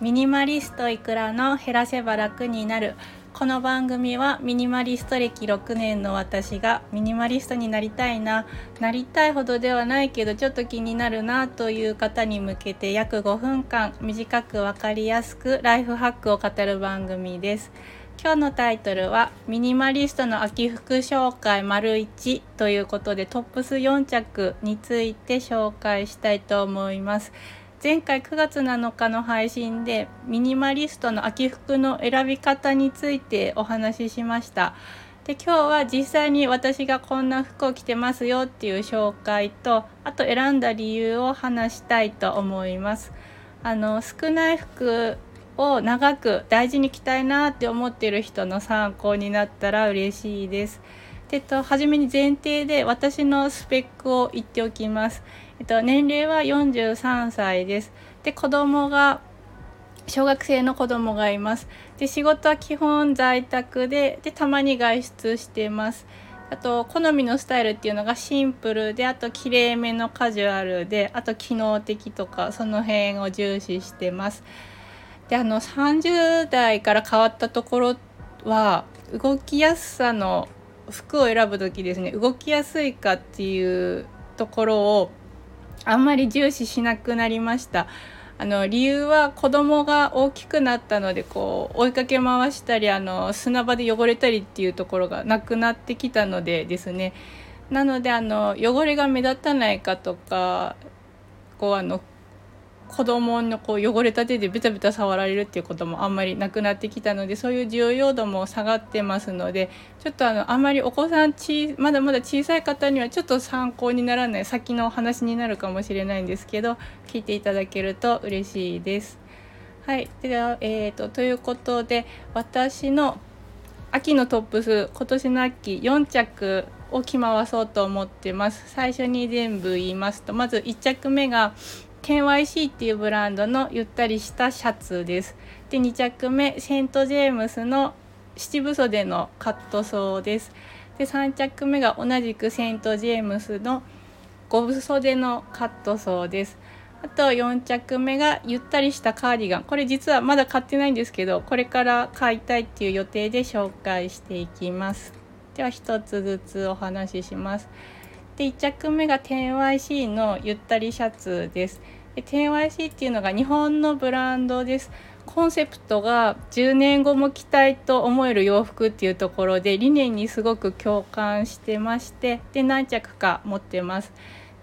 ミニマリストいくらの減らせば楽になるこの番組はミニマリスト歴6年の私がミニマリストになりたいななりたいほどではないけどちょっと気になるなという方に向けて約5分間短く分かりやすくライフハックを語る番組です。今日のタイトルはミニマリストの秋服紹介丸1ということでトップス4着について紹介したいと思います。前回9月7日の配信でミニマリストの秋服の選び方についてお話ししました。で今日は実際に私がこんな服を着てますよっていう紹介とあと選んだ理由を話したいと思います。あの少ない服を長く大事に着たいなって思ってる人の参考になったら嬉しいです。でと初めに前提で私のスペックを言っておきます。えっと、年齢は43歳です。で、子供が、小学生の子供がいます。で、仕事は基本在宅で、で、たまに外出してます。あと、好みのスタイルっていうのがシンプルで、あと、綺麗めのカジュアルで、あと、機能的とか、その辺を重視してます。で、あの、30代から変わったところは、動きやすさの服を選ぶ時ですね、動きやすいかっていうところをあんまり重視しなくなりました。あの理由は子供が大きくなったのでこう追いかけ回したりあの砂場で汚れたりっていうところがなくなってきたのでですね。なのであの汚れが目立たないかとかこうあの子供のこう汚れた手でベタベタ触られるっていうこともあんまりなくなってきたのでそういう重要度も下がってますのでちょっとあのあんまりお子さんちまだまだ小さい方にはちょっと参考にならない先のお話になるかもしれないんですけど聞いていただけると嬉しいです。はい、では、えーと、ということで私の秋のトップス今年の秋4着を着回そうと思ってます最初に全部言いますとまず1着目が KYC っていうブランドのゆったりしたシャツです。で2着目セント・ジェームスの七分袖のカットソーです。で3着目が同じくセント・ジェームスの五分袖のカットソーです。あと4着目がゆったりしたカーディガンこれ実はまだ買ってないんですけどこれから買いたいっていう予定で紹介していきます。では1つずつお話しします。で1着目が 10YC のゆったりシャツです。で 10YC っていうのが日本のブランドです。コンセプトが10年後も着たいと思える洋服っていうところで理念にすごく共感してましてで何着か持ってます。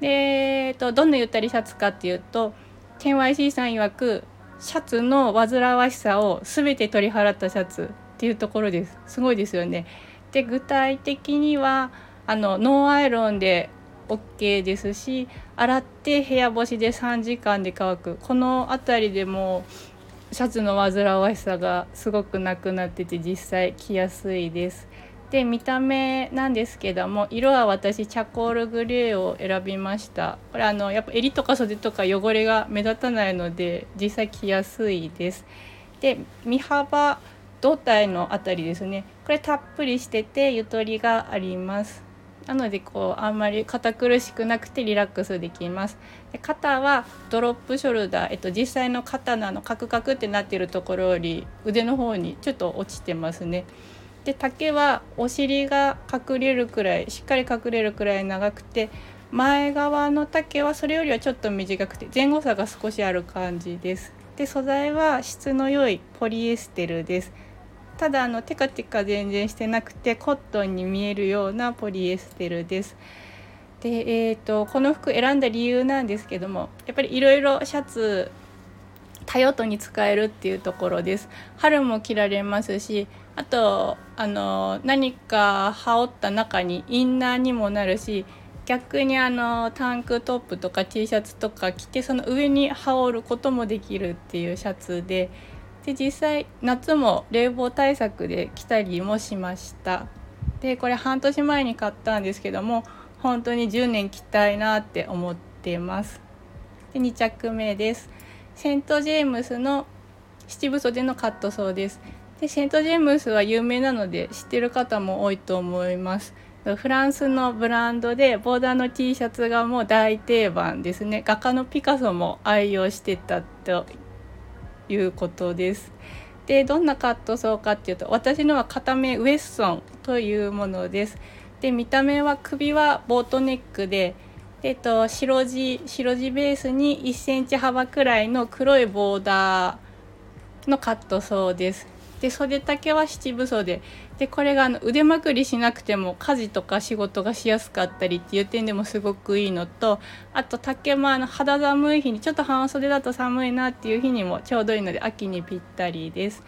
で、えっと、どんなゆったりシャツかっていうと 10YC さん曰くシャツの煩わしさを全て取り払ったシャツっていうところです。すごいですよね。で具体的にはあのノーアイロンで OK ですし洗って部屋干しで3時間で乾く。この辺りでもシャツの煩わしさがすごくなくなってて実際着やすいです。で見た目なんですけども色は私チャコールグレーを選びました。これあのやっぱ襟とか袖とか汚れが目立たないので実際着やすいです。で身幅胴体の辺りですね。これたっぷりしててゆとりがあります。なのでこうあんまり堅苦しくなくてリラックスできます。で肩はドロップショルダー、えっと、実際の肩のあのカクカクってなってるところより腕の方にちょっと落ちてますね。で丈はお尻が隠れるくらいしっかり隠れるくらい長くて前側の丈はそれよりはちょっと短くて前後差が少しある感じです。で素材は質の良いポリエステルです。ただあのテカテカ全然してなくてコットンに見えるようなポリエステルです。で、えーと、この服選んだ理由なんですけどもやっぱりいろいろシャツ多用途に使えるっていうところです。春も着られますしあとあの何か羽織った中にインナーにもなるし逆にあのタンクトップとか T シャツとか着てその上に羽織ることもできるっていうシャツでで実際夏も冷房対策で着たりもしました。でこれ半年前に買ったんですけども本当に10年着たいなって思ってます。で2着目です。セント・ジェームスの七分袖のカットソーです。でセント・ジェームスは有名なので知ってる方も多いと思います。フランスのブランドでボーダーの T シャツがもう大定番ですね。画家のピカソも愛用してたということです。でどんなカットソーかっていうと私のは片目ウエッソンというものです。で見た目は首はボートネックでえっと、白地白地ベースに1センチ幅くらいの黒いボーダーのカットソーです。で袖丈は七分袖。でこれがあの腕まくりしなくても家事とか仕事がしやすかったりっていう点でもすごくいいのとあと丈もあの肌寒い日にちょっと半袖だと寒いなっていう日にもちょうどいいので秋にぴったりです。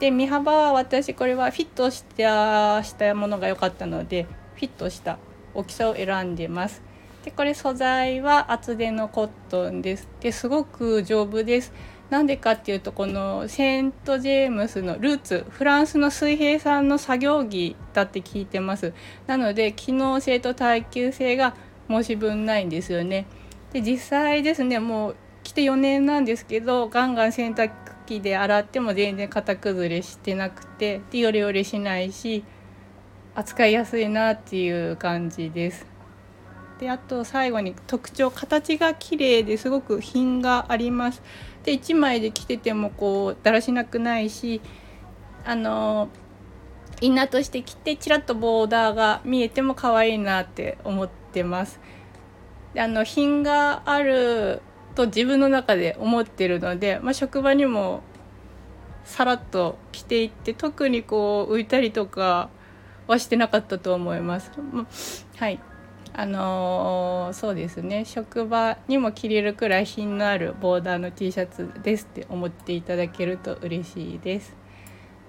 で身幅は私これはフィットしたしたものが良かったのでフィットした大きさを選んでます。でこれ素材は厚手のコットンです。ですごく丈夫です。なんでかっていうとこのセント・ジェームスのルーツフランスの水平さんの作業着だって聞いてます。なので機能性と耐久性が申し分ないんですよね。で実際ですねもう来て4年なんですけどガンガン洗濯機で洗っても全然型崩れしてなくてでヨレヨレしないし扱いやすいなっていう感じです。であと最後に特徴形が綺麗ですごく品があります。で1枚で着ててもこうだらしなくないしあのインナーとして着てちらっとボーダーが見えても可愛いなって思ってます。であの品があると自分の中で思ってるので、まあ、職場にもさらっと着ていって特にこう浮いたりとかはしてなかったと思います。はい。あのー、そうですね。職場にも着れるくらい品のあるボーダーの T シャツですって思っていただけると嬉しいです。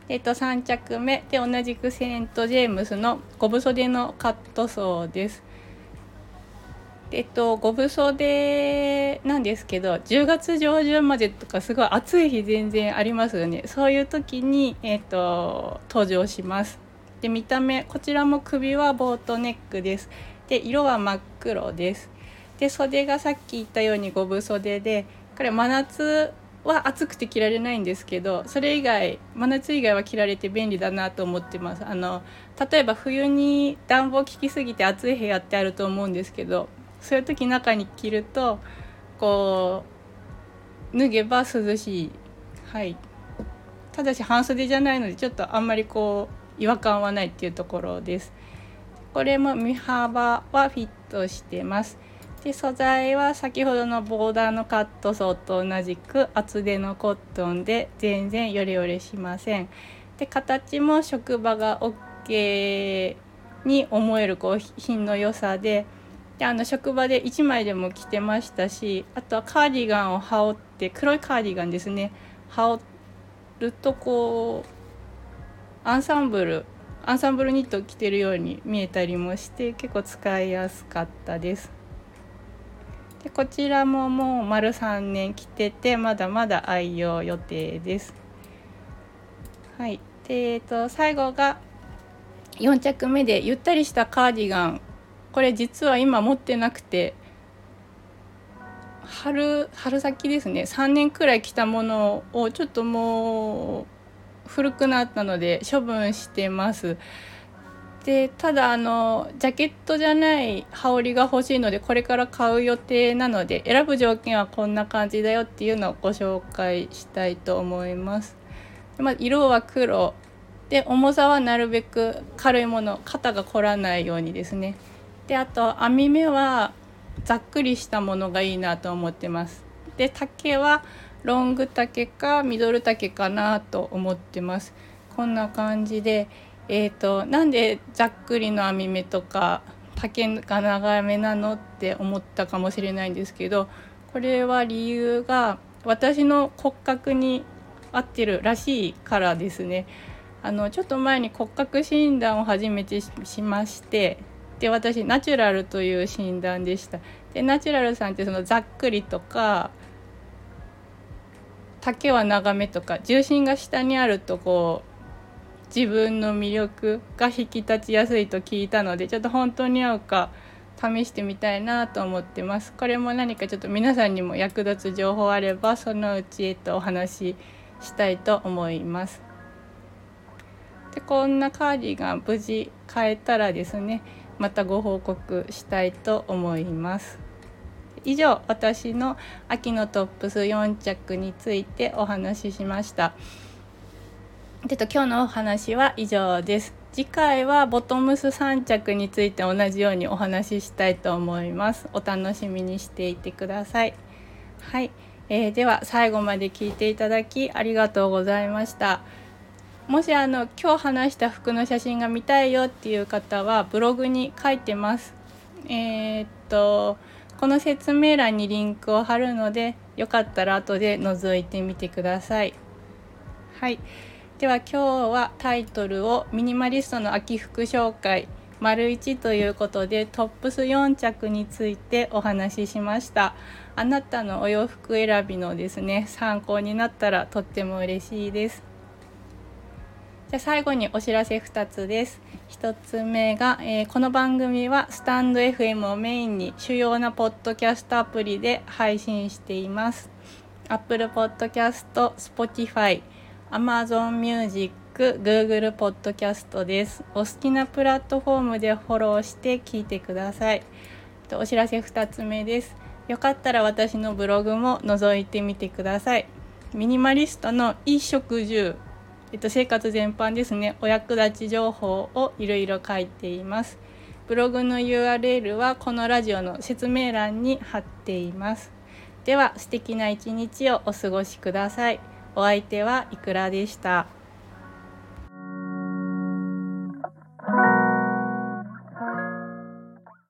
えっと、3着目。で同じくセント・ジェームスのゴブ袖のカットソーです。えっと、ゴブ袖なんですけど10月上旬までとかすごい暑い日全然ありますよね。そういう時に、えっと、登場します。で見た目こちらも首はボートネックです。で色は真っ黒です。で袖がさっき言ったように五分袖でこれ真夏は暑くて着られないんですけどそれ以外真夏以外は着られて便利だなと思ってます。あの例えば冬に暖房効きすぎて暑い部屋ってあると思うんですけどそういう時中に着るとこう脱げば涼しい。はい。ただし半袖じゃないのでちょっとあんまりこう違和感はないっていうところです。これも身幅はフィットしてます。で素材は先ほどのボーダーのカットソーと同じく厚手のコットンで全然ヨレヨレしません。で形も職場が OK に思えるこう品の良さで。であの職場で1枚でも着てましたしあとはカーディガンを羽織って黒いカーディガンですね。羽織るとこうアンサンブルアンサンブルニット着てるように見えたりもして結構使いやすかったです。でこちらももう丸3年着ててまだまだ愛用予定です。はい、でえっと最後が4着目でゆったりしたカーディガンこれ実は今持ってなくて春春先ですね3年くらい着たものをちょっともう古くなったので処分してます。でただあのジャケットじゃない羽織が欲しいのでこれから買う予定なので選ぶ条件はこんな感じだよっていうのをご紹介したいと思います。でまあ、色は黒で重さはなるべく軽いもの肩が凝らないようにですねであと編み目はざっくりしたものがいいなと思ってますで丈はロング丈かミドル丈かなと思ってます。こんな感じでえーと、なんでざっくりの編み目とか丈が長めなのって思ったかもしれないんですけどこれは理由が私の骨格に合ってるらしいからですね。あのちょっと前に骨格診断を初めてしましてで私ナチュラルという診断でした。でナチュラルさんってそのざっくりとか丈は長めとか重心が下にあるとこう自分の魅力が引き立ちやすいと聞いたのでちょっと本当に合うか試してみたいなと思ってます。これも何かちょっと皆さんにも役立つ情報あればそのうちえっとお話ししたいと思います。でこんなカーディガン無事買えたらですねまたご報告したいと思います。以上私の秋のトップス4着についてお話ししました。ちょっと今日のお話は以上です。次回はボトムス3着について同じようにお話ししたいと思います。お楽しみにしていてください。はい、えー、では最後まで聞いていただきありがとうございました。もしあの今日話した服の写真が見たいよっていう方はブログに書いてます。えー、っとこの説明欄にリンクを貼るのでよかったら後で覗いてみてください。はい。では今日はタイトルをミニマリストの秋服紹介丸1ということでトップス4着についてお話ししました。あなたのお洋服選びのですね参考になったらとっても嬉しいです。じゃ最後にお知らせ2つです。1つ目が、えー、この番組はスタンド FM をメインに主要なポッドキャストアプリで配信しています。Apple Podcast、Spotify、Amazon Music、Google Podcast です。お好きなプラットフォームでフォローして聞いてください。お知らせ2つ目です。よかったら私のブログも覗いてみてください。ミニマリストの衣食住えっと、生活全般ですね。お役立ち情報をいろいろ書いています。ブログの URL はこのラジオの説明欄に貼っています。では素敵な一日をお過ごしください。お相手はいくらでした。